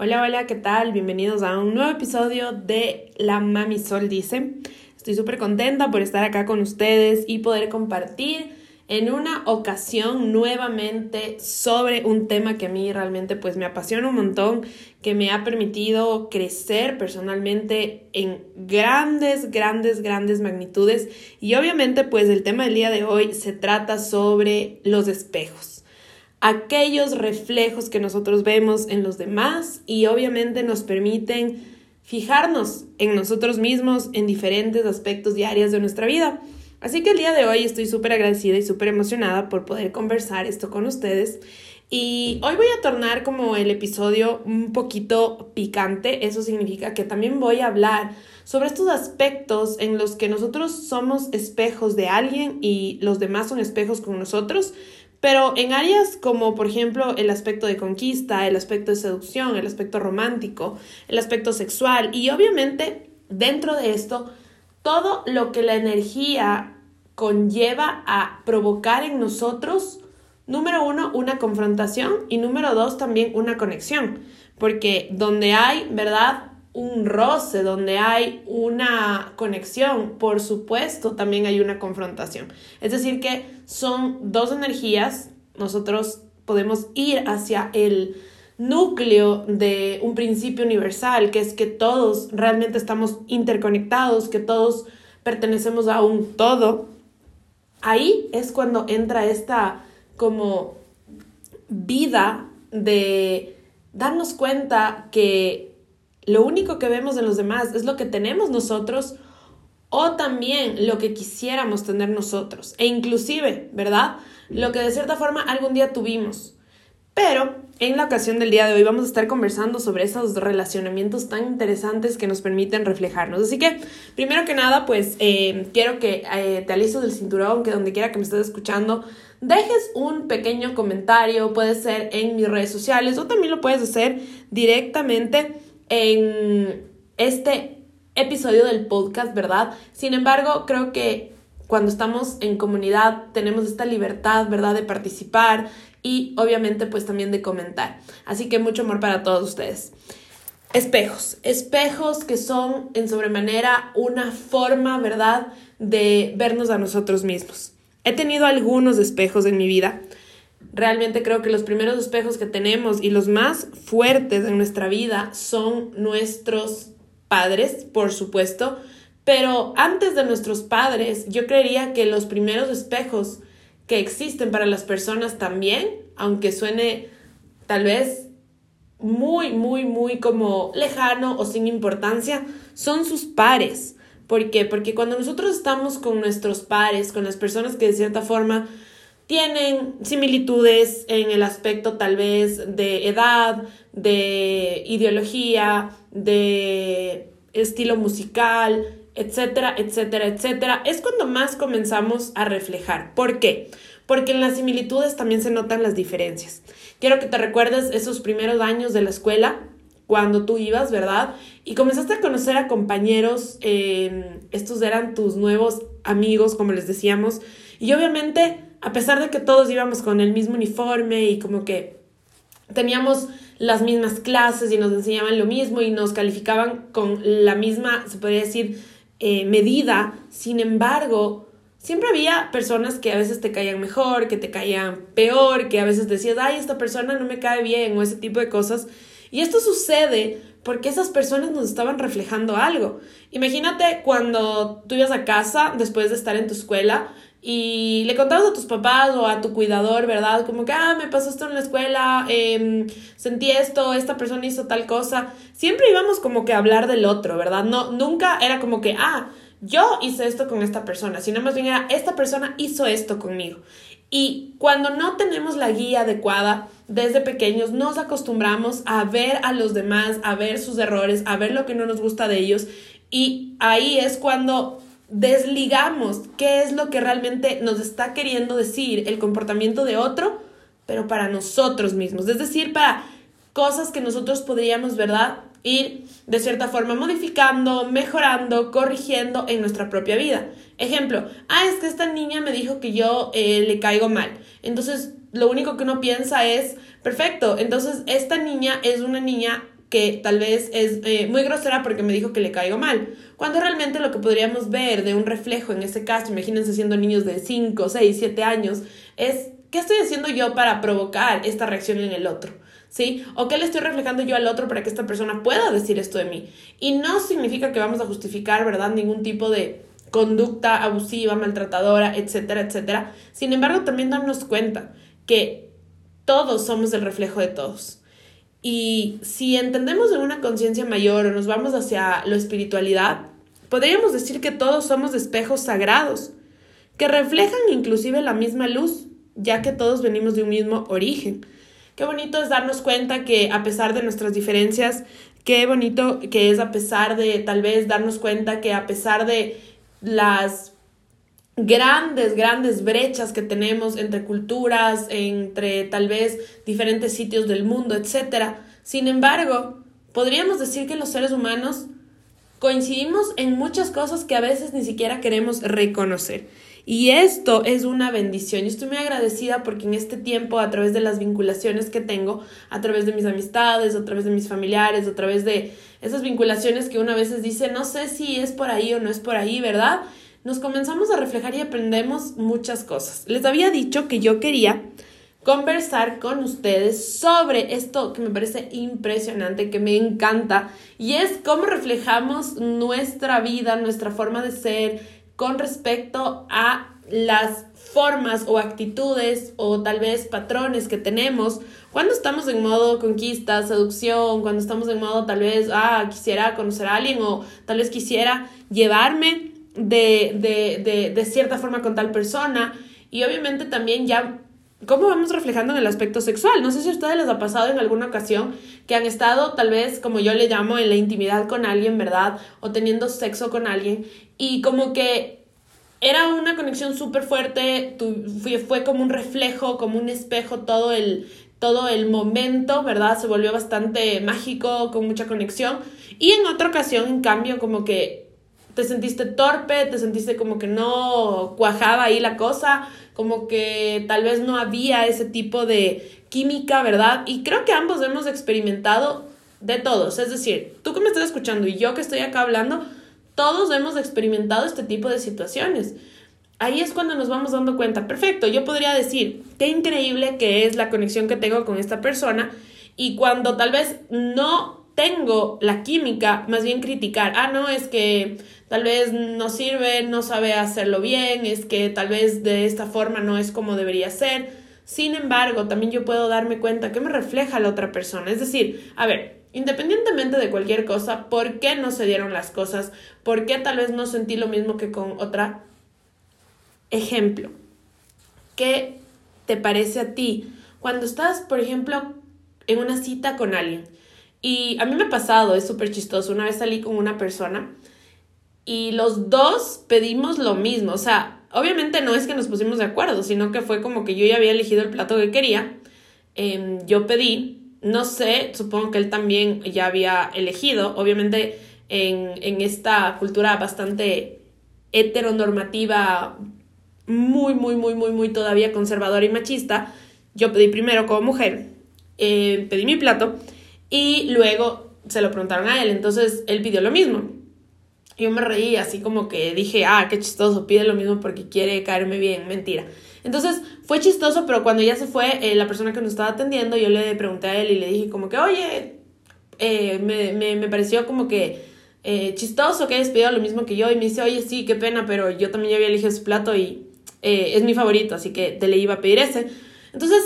Hola, hola, ¿qué tal? Bienvenidos a un nuevo episodio de La Mami Sol Dice. Estoy súper contenta por estar acá con ustedes y poder compartir en una ocasión nuevamente sobre un tema que a mí realmente pues me apasiona un montón, que me ha permitido crecer personalmente en grandes, grandes, grandes magnitudes y obviamente pues el tema del día de hoy se trata sobre los espejos aquellos reflejos que nosotros vemos en los demás y obviamente nos permiten fijarnos en nosotros mismos en diferentes aspectos y áreas de nuestra vida. Así que el día de hoy estoy súper agradecida y súper emocionada por poder conversar esto con ustedes. Y hoy voy a tornar como el episodio un poquito picante. Eso significa que también voy a hablar sobre estos aspectos en los que nosotros somos espejos de alguien y los demás son espejos con nosotros, pero en áreas como, por ejemplo, el aspecto de conquista, el aspecto de seducción, el aspecto romántico, el aspecto sexual y obviamente dentro de esto, todo lo que la energía conlleva a provocar en nosotros, número uno, una confrontación y número dos, también una conexión. Porque donde hay, ¿verdad? Un roce, donde hay una conexión, por supuesto, también hay una confrontación. Es decir, que son dos energías, nosotros podemos ir hacia el núcleo de un principio universal, que es que todos realmente estamos interconectados, que todos pertenecemos a un todo. Ahí es cuando entra esta como vida de darnos cuenta que lo único que vemos de los demás es lo que tenemos nosotros o también lo que quisiéramos tener nosotros. E inclusive, ¿verdad? Lo que de cierta forma algún día tuvimos. Pero en la ocasión del día de hoy vamos a estar conversando sobre esos relacionamientos tan interesantes que nos permiten reflejarnos. Así que, primero que nada, pues eh, quiero que eh, te alices del cinturón, que donde quiera que me estés escuchando, dejes un pequeño comentario, puede ser en mis redes sociales o también lo puedes hacer directamente en este episodio del podcast, ¿verdad? Sin embargo, creo que cuando estamos en comunidad tenemos esta libertad, ¿verdad? De participar y obviamente pues también de comentar. Así que mucho amor para todos ustedes. Espejos, espejos que son en sobremanera una forma, ¿verdad? De vernos a nosotros mismos. He tenido algunos espejos en mi vida Realmente creo que los primeros espejos que tenemos y los más fuertes en nuestra vida son nuestros padres, por supuesto, pero antes de nuestros padres, yo creería que los primeros espejos que existen para las personas también, aunque suene tal vez muy, muy, muy como lejano o sin importancia, son sus pares. ¿Por qué? Porque cuando nosotros estamos con nuestros pares, con las personas que de cierta forma tienen similitudes en el aspecto tal vez de edad, de ideología, de estilo musical, etcétera, etcétera, etcétera, es cuando más comenzamos a reflejar. ¿Por qué? Porque en las similitudes también se notan las diferencias. Quiero que te recuerdes esos primeros años de la escuela, cuando tú ibas, ¿verdad? Y comenzaste a conocer a compañeros, eh, estos eran tus nuevos amigos, como les decíamos, y obviamente a pesar de que todos íbamos con el mismo uniforme y como que teníamos las mismas clases y nos enseñaban lo mismo y nos calificaban con la misma, se podría decir, eh, medida, sin embargo, siempre había personas que a veces te caían mejor, que te caían peor, que a veces decías, ay, esta persona no me cae bien o ese tipo de cosas. Y esto sucede porque esas personas nos estaban reflejando algo. Imagínate cuando tú ibas a casa después de estar en tu escuela y le contabas a tus papás o a tu cuidador, ¿verdad? Como que, ah, me pasó esto en la escuela, em, sentí esto, esta persona hizo tal cosa. Siempre íbamos como que a hablar del otro, ¿verdad? No, nunca era como que, ah, yo hice esto con esta persona, sino más bien era, esta persona hizo esto conmigo. Y cuando no tenemos la guía adecuada, desde pequeños nos acostumbramos a ver a los demás, a ver sus errores, a ver lo que no nos gusta de ellos. Y ahí es cuando desligamos qué es lo que realmente nos está queriendo decir el comportamiento de otro, pero para nosotros mismos, es decir, para cosas que nosotros podríamos, ¿verdad? Ir de cierta forma modificando, mejorando, corrigiendo en nuestra propia vida. Ejemplo, ah, es que esta niña me dijo que yo eh, le caigo mal. Entonces, lo único que uno piensa es, perfecto, entonces esta niña es una niña que tal vez es eh, muy grosera porque me dijo que le caigo mal. Cuando realmente lo que podríamos ver de un reflejo en ese caso, imagínense siendo niños de 5, 6, 7 años, es ¿qué estoy haciendo yo para provocar esta reacción en el otro? ¿Sí? ¿O qué le estoy reflejando yo al otro para que esta persona pueda decir esto de mí? Y no significa que vamos a justificar, ¿verdad? Ningún tipo de conducta abusiva, maltratadora, etcétera, etcétera. Sin embargo, también darnos cuenta que todos somos el reflejo de todos. Y si entendemos en una conciencia mayor o nos vamos hacia la espiritualidad, podríamos decir que todos somos espejos sagrados, que reflejan inclusive la misma luz, ya que todos venimos de un mismo origen. Qué bonito es darnos cuenta que a pesar de nuestras diferencias, qué bonito que es a pesar de tal vez darnos cuenta que a pesar de las grandes, grandes brechas que tenemos entre culturas, entre tal vez diferentes sitios del mundo, etc. Sin embargo, podríamos decir que los seres humanos coincidimos en muchas cosas que a veces ni siquiera queremos reconocer. Y esto es una bendición. Y estoy muy agradecida porque en este tiempo, a través de las vinculaciones que tengo, a través de mis amistades, a través de mis familiares, a través de esas vinculaciones que uno a veces dice, no sé si es por ahí o no es por ahí, ¿verdad? Nos comenzamos a reflejar y aprendemos muchas cosas. Les había dicho que yo quería conversar con ustedes sobre esto que me parece impresionante, que me encanta, y es cómo reflejamos nuestra vida, nuestra forma de ser con respecto a las formas o actitudes o tal vez patrones que tenemos cuando estamos en modo conquista, seducción, cuando estamos en modo tal vez, ah, quisiera conocer a alguien o tal vez quisiera llevarme de, de, de, de cierta forma con tal persona y obviamente también ya cómo vamos reflejando en el aspecto sexual. No sé si a ustedes les ha pasado en alguna ocasión que han estado tal vez, como yo le llamo, en la intimidad con alguien, ¿verdad? O teniendo sexo con alguien y como que era una conexión súper fuerte, fue, fue, como un reflejo, como un espejo todo el, todo el momento, ¿verdad? Se volvió bastante mágico, con mucha conexión. Y en otra ocasión, en cambio, como que te sentiste torpe, te sentiste como que no cuajaba ahí la cosa, como que tal vez no había ese tipo de química, ¿verdad? Y creo que ambos hemos experimentado de todos. Es decir, tú que me estás escuchando y yo que estoy acá hablando, todos hemos experimentado este tipo de situaciones. Ahí es cuando nos vamos dando cuenta, perfecto, yo podría decir, qué increíble que es la conexión que tengo con esta persona y cuando tal vez no tengo la química, más bien criticar, ah, no, es que tal vez no sirve, no sabe hacerlo bien, es que tal vez de esta forma no es como debería ser. Sin embargo, también yo puedo darme cuenta que me refleja la otra persona. Es decir, a ver, Independientemente de cualquier cosa, ¿por qué no se dieron las cosas? ¿Por qué tal vez no sentí lo mismo que con otra? Ejemplo, ¿qué te parece a ti cuando estás, por ejemplo, en una cita con alguien? Y a mí me ha pasado, es súper chistoso. Una vez salí con una persona y los dos pedimos lo mismo. O sea, obviamente no es que nos pusimos de acuerdo, sino que fue como que yo ya había elegido el plato que quería. Em, yo pedí no sé, supongo que él también ya había elegido, obviamente en, en esta cultura bastante heteronormativa, muy, muy, muy, muy, muy todavía conservadora y machista, yo pedí primero como mujer, eh, pedí mi plato y luego se lo preguntaron a él, entonces él pidió lo mismo. Yo me reí así como que dije, ah, qué chistoso, pide lo mismo porque quiere caerme bien, mentira. Entonces fue chistoso, pero cuando ya se fue, eh, la persona que nos estaba atendiendo, yo le pregunté a él y le dije como que, oye, eh, me, me, me, pareció como que eh, chistoso que hayas pedido lo mismo que yo. Y me dice, oye, sí, qué pena, pero yo también ya había elegido ese plato y es mi favorito, así que te le iba a pedir ese. Entonces,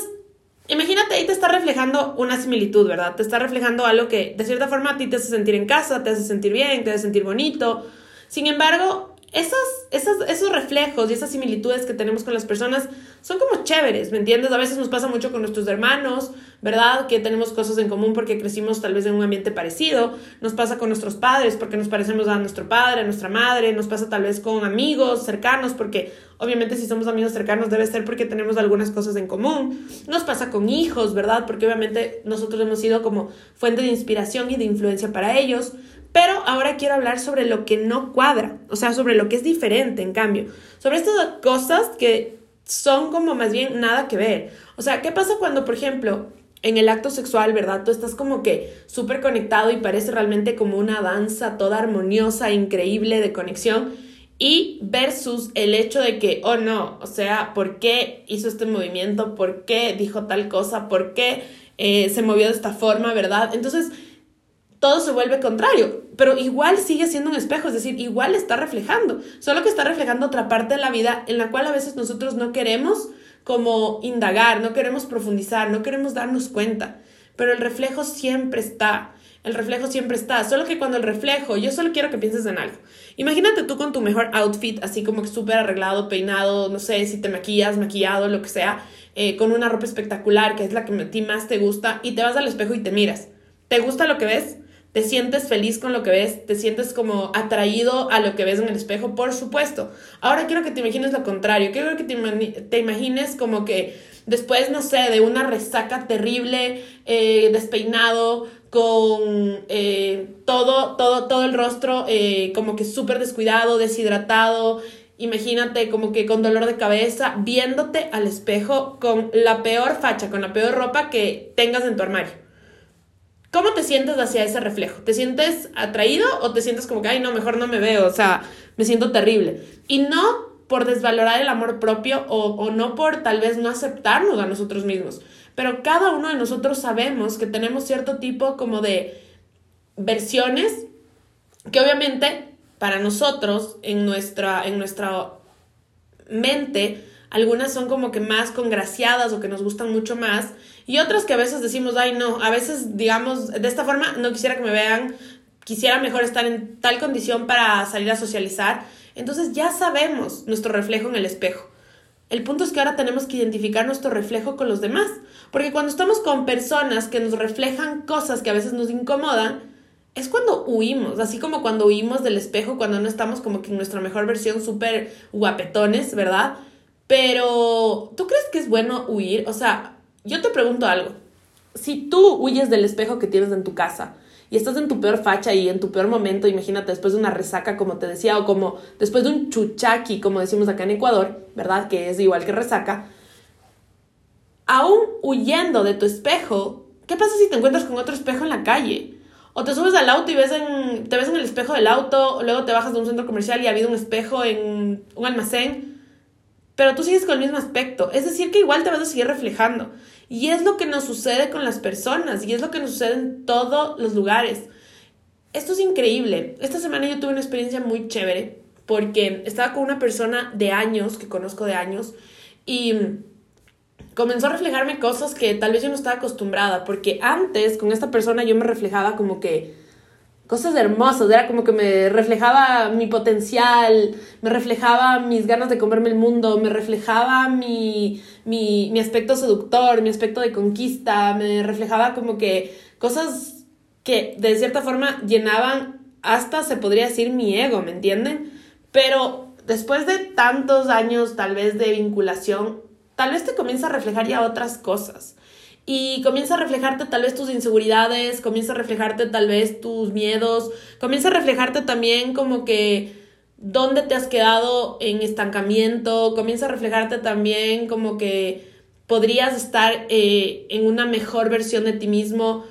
imagínate, ahí te está reflejando una similitud, ¿verdad? Te está reflejando algo que de cierta forma a ti te hace sentir en casa, te hace sentir bien, te hace sentir bonito. Sin embargo, esos, esos, esos reflejos y esas similitudes que tenemos con las personas son como chéveres, ¿me entiendes? A veces nos pasa mucho con nuestros hermanos, ¿verdad? Que tenemos cosas en común porque crecimos tal vez en un ambiente parecido, nos pasa con nuestros padres porque nos parecemos a nuestro padre, a nuestra madre, nos pasa tal vez con amigos cercanos porque obviamente si somos amigos cercanos debe ser porque tenemos algunas cosas en común, nos pasa con hijos, ¿verdad? Porque obviamente nosotros hemos sido como fuente de inspiración y de influencia para ellos, pero ahora quiero hablar sobre lo que no cuadra, o sea, sobre lo que es diferente, en cambio, sobre estas cosas que son como más bien nada que ver. O sea, ¿qué pasa cuando, por ejemplo, en el acto sexual, ¿verdad? Tú estás como que súper conectado y parece realmente como una danza toda armoniosa, increíble de conexión. Y versus el hecho de que, oh no, o sea, ¿por qué hizo este movimiento? ¿Por qué dijo tal cosa? ¿Por qué eh, se movió de esta forma, verdad? Entonces, todo se vuelve contrario, pero igual sigue siendo un espejo, es decir, igual está reflejando, solo que está reflejando otra parte de la vida en la cual a veces nosotros no queremos como indagar, no queremos profundizar, no queremos darnos cuenta, pero el reflejo siempre está, el reflejo siempre está, solo que cuando el reflejo, yo solo quiero que pienses en algo. Imagínate tú con tu mejor outfit, así como que súper arreglado, peinado, no sé si te maquillas, maquillado, lo que sea, eh, con una ropa espectacular, que es la que a ti más te gusta, y te vas al espejo y te miras. ¿Te gusta lo que ves? ¿Te sientes feliz con lo que ves? ¿Te sientes como atraído a lo que ves en el espejo? Por supuesto. Ahora quiero que te imagines lo contrario. Quiero que te, imagines como que después, no sé, de una resaca terrible, eh, despeinado, con eh, todo, todo, todo el rostro eh, como que súper descuidado, deshidratado. Imagínate como que con dolor de cabeza, viéndote al espejo con la peor facha, con la peor ropa que tengas en tu armario. ¿Cómo te sientes hacia ese reflejo? ¿Te sientes atraído o te sientes como que, ay, no, mejor no me veo, o sea, me siento terrible? Y no por desvalorar el amor propio o, no por tal vez no aceptarnos a nosotros mismos, pero cada uno de nosotros sabemos que tenemos cierto tipo como de versiones que obviamente para nosotros en nuestra, en nuestra mente algunas son como que más congraciadas o que nos gustan mucho más y otras que a veces decimos, ay no, a veces digamos, de esta forma no quisiera que me vean, quisiera mejor estar en tal condición para salir a socializar. Entonces ya sabemos nuestro reflejo en el espejo. El punto es que ahora tenemos que identificar nuestro reflejo con los demás, porque cuando estamos con personas que nos reflejan cosas que a veces nos incomodan, es cuando huimos, así como cuando huimos del espejo, cuando no estamos como que en nuestra mejor versión súper guapetones, ¿verdad? Pero, ¿tú crees que es bueno huir? O sea, yo te pregunto algo. Si tú huyes del espejo que tienes en tu casa y estás en tu peor facha y en tu peor momento, imagínate después de una resaca, como te decía, o como después de un chuchaqui, como decimos acá en Ecuador, ¿verdad? Que es igual que resaca. Aún huyendo de tu espejo, ¿qué pasa si te encuentras con otro espejo en la calle? O te subes al auto y ves en, te ves en el espejo del auto, luego te bajas de un centro comercial y ha habido un espejo en un almacén pero tú sigues con el mismo aspecto. Es decir, que igual te vas a seguir reflejando. Y es lo que nos sucede con las personas y es lo que nos sucede en todos los lugares. Esto es increíble. Esta semana yo tuve una experiencia muy chévere porque estaba con una persona de años, que conozco de años, y comenzó a reflejarme cosas que tal vez yo no estaba acostumbrada, porque antes con esta persona yo me reflejaba como que cosas hermosas, era como que me reflejaba mi potencial, me reflejaba mis ganas de comerme el mundo, me reflejaba mi, mi, mi aspecto seductor, mi aspecto de conquista, me reflejaba como que cosas que de cierta forma llenaban hasta, se podría decir, mi ego, ¿me entienden? Pero después de tantos años tal vez de vinculación, tal vez te comienza a reflejar ya otras cosas y comienza a reflejarte tal vez tus inseguridades, comienza a reflejarte tal vez tus miedos, comienza a reflejarte también como que dónde te has quedado en estancamiento, comienza a reflejarte también como que podrías estar eh, en una mejor versión de ti mismo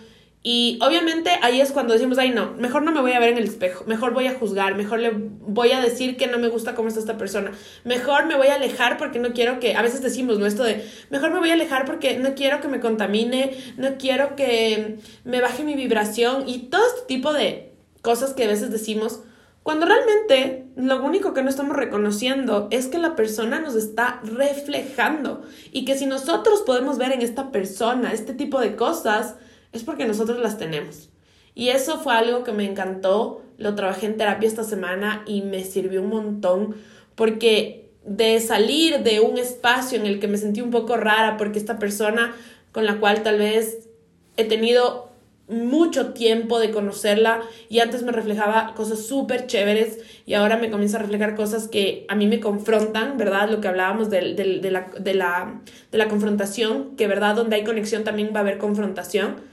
y obviamente ahí es cuando decimos, ay no, mejor no me voy a ver en el espejo, mejor voy a juzgar, mejor le voy a decir que no me gusta cómo está esta persona, mejor me voy a alejar porque no quiero que, a veces decimos, ¿no? Esto de, mejor me voy a alejar porque no quiero que me contamine, no quiero que me baje mi vibración y todo este tipo de cosas que a veces decimos, cuando realmente lo único que no estamos reconociendo es que la persona nos está reflejando y que si nosotros podemos ver en esta persona este tipo de cosas, es porque nosotros las tenemos. Y eso fue algo que me encantó, lo trabajé en terapia esta semana y me sirvió un montón porque de salir de un espacio en el que me sentí un poco rara porque esta persona con la cual tal vez he tenido mucho tiempo de conocerla y antes me reflejaba cosas súper chéveres y ahora me comienza a reflejar cosas que a mí me confrontan, ¿verdad? Lo que hablábamos de, de, la, de, la, de la confrontación, que ¿verdad? Donde hay conexión también va a haber confrontación.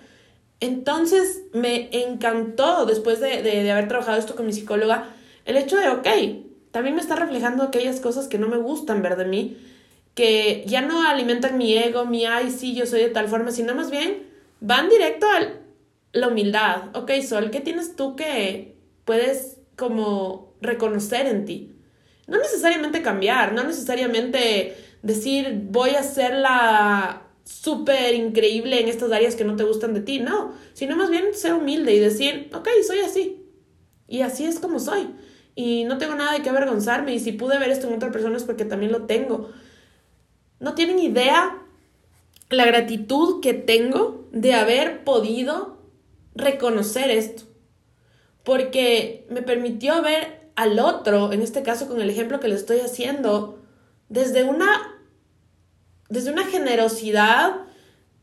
Entonces me encantó, después de, de, haber trabajado esto con mi psicóloga, el hecho de, ok, también me está reflejando aquellas cosas que no me gustan ver de mí, que ya no alimentan mi ego, mi, ay, sí, yo soy de tal forma, sino más bien van directo a la humildad. Ok, Sol, ¿qué tienes tú que puedes como reconocer en ti? No necesariamente cambiar, no necesariamente decir voy a ser la súper increíble en estas áreas que no te gustan de ti, no, sino más bien ser humilde y decir, ok, soy así. Y así es como soy. Y no tengo nada de qué avergonzarme. Y si pude ver esto en otra persona es porque también lo tengo. No tienen idea la gratitud que tengo de haber podido reconocer esto. Porque me permitió ver al otro, en este caso con el ejemplo que le estoy haciendo, desde una desde una generosidad,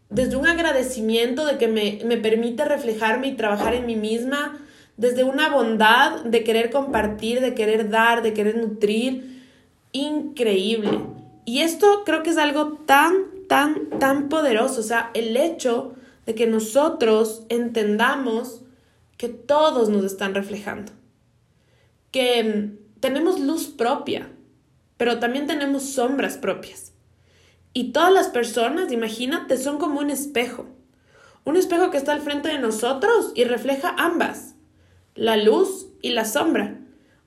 desde un agradecimiento de que me, me permite reflejarme y trabajar en mí misma, desde una bondad de querer compartir, de querer dar, de querer nutrir, increíble. Y esto creo que es algo tan, tan, tan poderoso, o sea, el hecho de que nosotros entendamos que todos nos están reflejando, que tenemos luz propia, pero también tenemos sombras propias. Y todas las personas, imagínate, son como un espejo. Un espejo que está al frente de nosotros y refleja ambas, la luz y la sombra.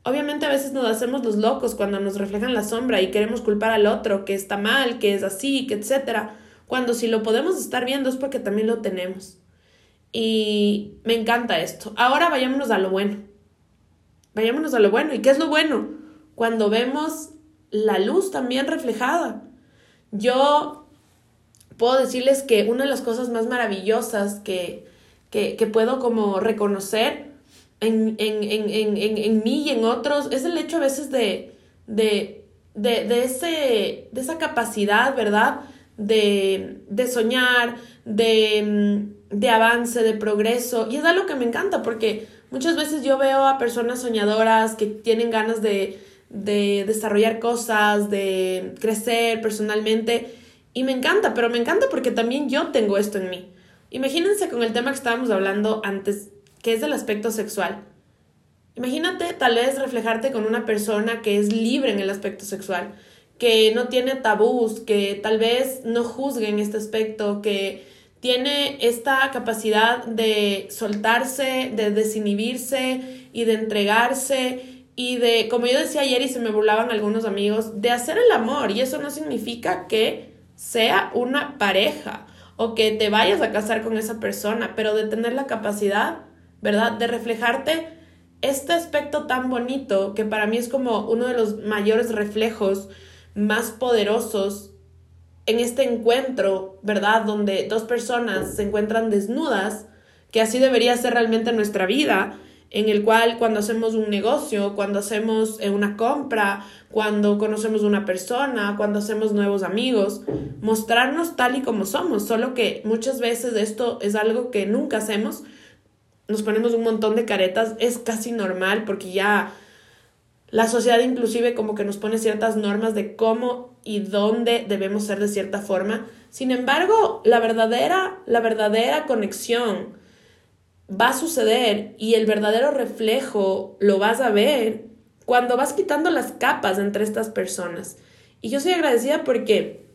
Obviamente a veces nos hacemos los locos cuando nos reflejan la sombra y queremos culpar al otro, que está mal, que es así, que etcétera. Cuando si lo podemos estar viendo es porque también lo tenemos. Y me encanta esto. Ahora vayámonos a lo bueno. Vayámonos a lo bueno. ¿Y qué es lo bueno? Cuando vemos la luz también reflejada. Yo puedo decirles que una de las cosas más maravillosas que, que, puedo como reconocer en, en, en, en, mí y en otros es el hecho a veces de, de, de, de, ese, de esa capacidad, ¿verdad? De, de soñar, de, de avance, de progreso. Y es algo que me encanta porque muchas veces yo veo a personas soñadoras que tienen ganas de, de desarrollar cosas, de crecer personalmente. Y me encanta, pero me encanta porque también yo tengo esto en mí. Imagínense con el tema que estábamos hablando antes, que es del aspecto sexual. Imagínate tal vez reflejarte con una persona que es libre en el aspecto sexual, que no tiene tabús, que tal vez no juzgue en este aspecto, que tiene esta capacidad de soltarse, de desinhibirse y de entregarse y de, como yo decía ayer y se me burlaban algunos amigos, de hacer el amor. Y eso no significa que sea una pareja o que te vayas a casar con esa persona, pero de tener la capacidad, ¿verdad? De reflejarte este aspecto tan bonito que para mí es como uno de los mayores reflejos más poderosos en este encuentro, ¿verdad? Donde dos personas se encuentran desnudas, que así debería ser realmente nuestra vida, en el cual cuando hacemos un negocio, cuando hacemos eh, una compra, cuando conocemos una persona, cuando hacemos nuevos amigos, mostrarnos tal y como somos, solo que muchas veces esto es algo que nunca hacemos, nos ponemos un montón de caretas, es casi normal porque ya la sociedad inclusive como que nos pone ciertas normas de cómo y dónde debemos ser de cierta forma. Sin embargo, la verdadera, la verdadera conexión, va a suceder y el verdadero reflejo lo vas a ver cuando vas quitando las capas entre estas personas. Y yo soy agradecida porque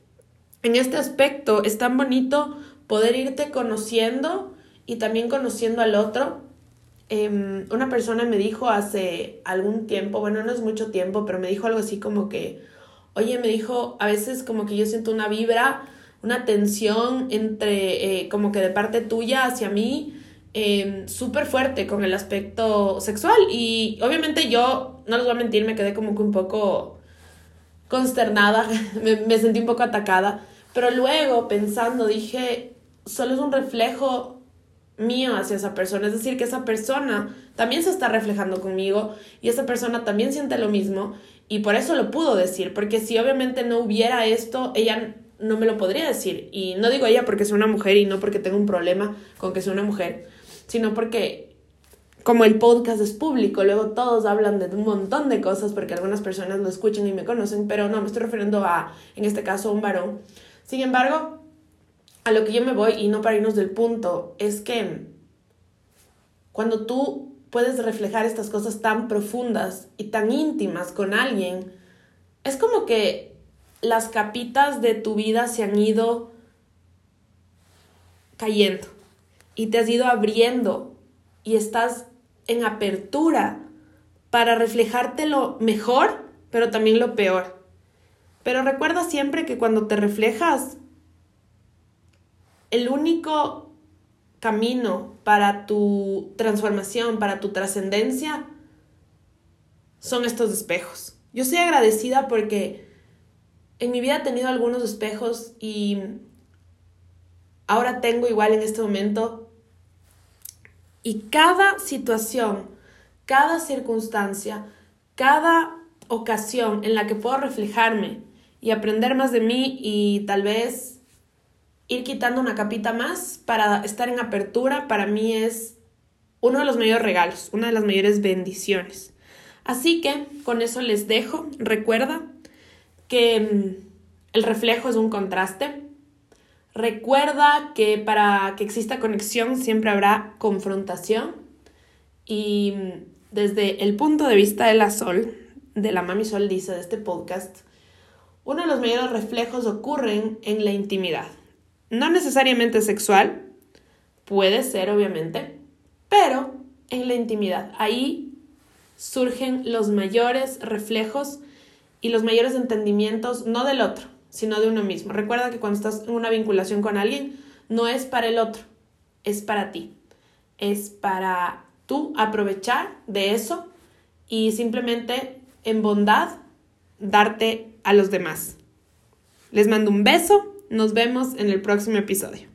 en este aspecto es tan bonito poder irte conociendo y también conociendo al otro. Em, una persona me dijo hace algún tiempo, bueno, no es mucho tiempo, pero me dijo algo así como que, oye, me dijo, a veces como que yo siento una vibra, una tensión entre, eh, como que de parte tuya hacia mí, eh, súper fuerte con el aspecto sexual. Y obviamente yo, no les voy a mentir, me quedé como que un poco consternada, me, sentí un poco atacada. Pero luego, pensando, dije, solo es un reflejo mío hacia esa persona. Es decir, que esa persona también se está reflejando conmigo y esa persona también siente lo mismo. Y por eso lo pudo decir, porque si obviamente no hubiera esto, ella no me lo podría decir. Y no digo ella porque es una mujer y no porque tengo un problema con que sea una mujer, sino porque como el podcast es público, luego todos hablan de un montón de cosas porque algunas personas lo escuchan y me conocen, pero no, me estoy refiriendo a, en este caso, a un varón. Sin embargo, a lo que yo me voy, y no para irnos del punto, es que cuando tú puedes reflejar estas cosas tan profundas y tan íntimas con alguien, es como que las capitas de tu vida se han ido cayendo y te has ido abriendo y estás en apertura para reflejarte lo mejor, pero también lo peor. Pero recuerda siempre que cuando te reflejas, el único camino para tu transformación, para tu trascendencia, son estos espejos. Yo soy agradecida porque en mi vida he tenido algunos espejos y ahora tengo igual en este momento. Y cada situación, cada circunstancia, cada ocasión en la que puedo reflejarme y aprender más de mí y tal vez ir quitando una capita más para estar en apertura, para mí es uno de los mayores regalos, una de las mayores bendiciones. Así que con eso les dejo. Recuerda que mm, el reflejo es un contraste. Recuerda que para que exista conexión siempre habrá confrontación. Y desde el punto de vista de la Sol, de la Mami Sol dice de este podcast, uno de los mayores reflejos ocurren en la intimidad. No necesariamente sexual, puede ser obviamente, pero en la intimidad. Ahí surgen los mayores reflejos y los mayores entendimientos, no del otro, sino de uno mismo. Recuerda que cuando estás en una vinculación con alguien, no es para el otro, es para ti. Es para tú aprovechar de eso y simplemente en bondad darte a los demás. Les mando un beso nos vemos en el próximo episodio.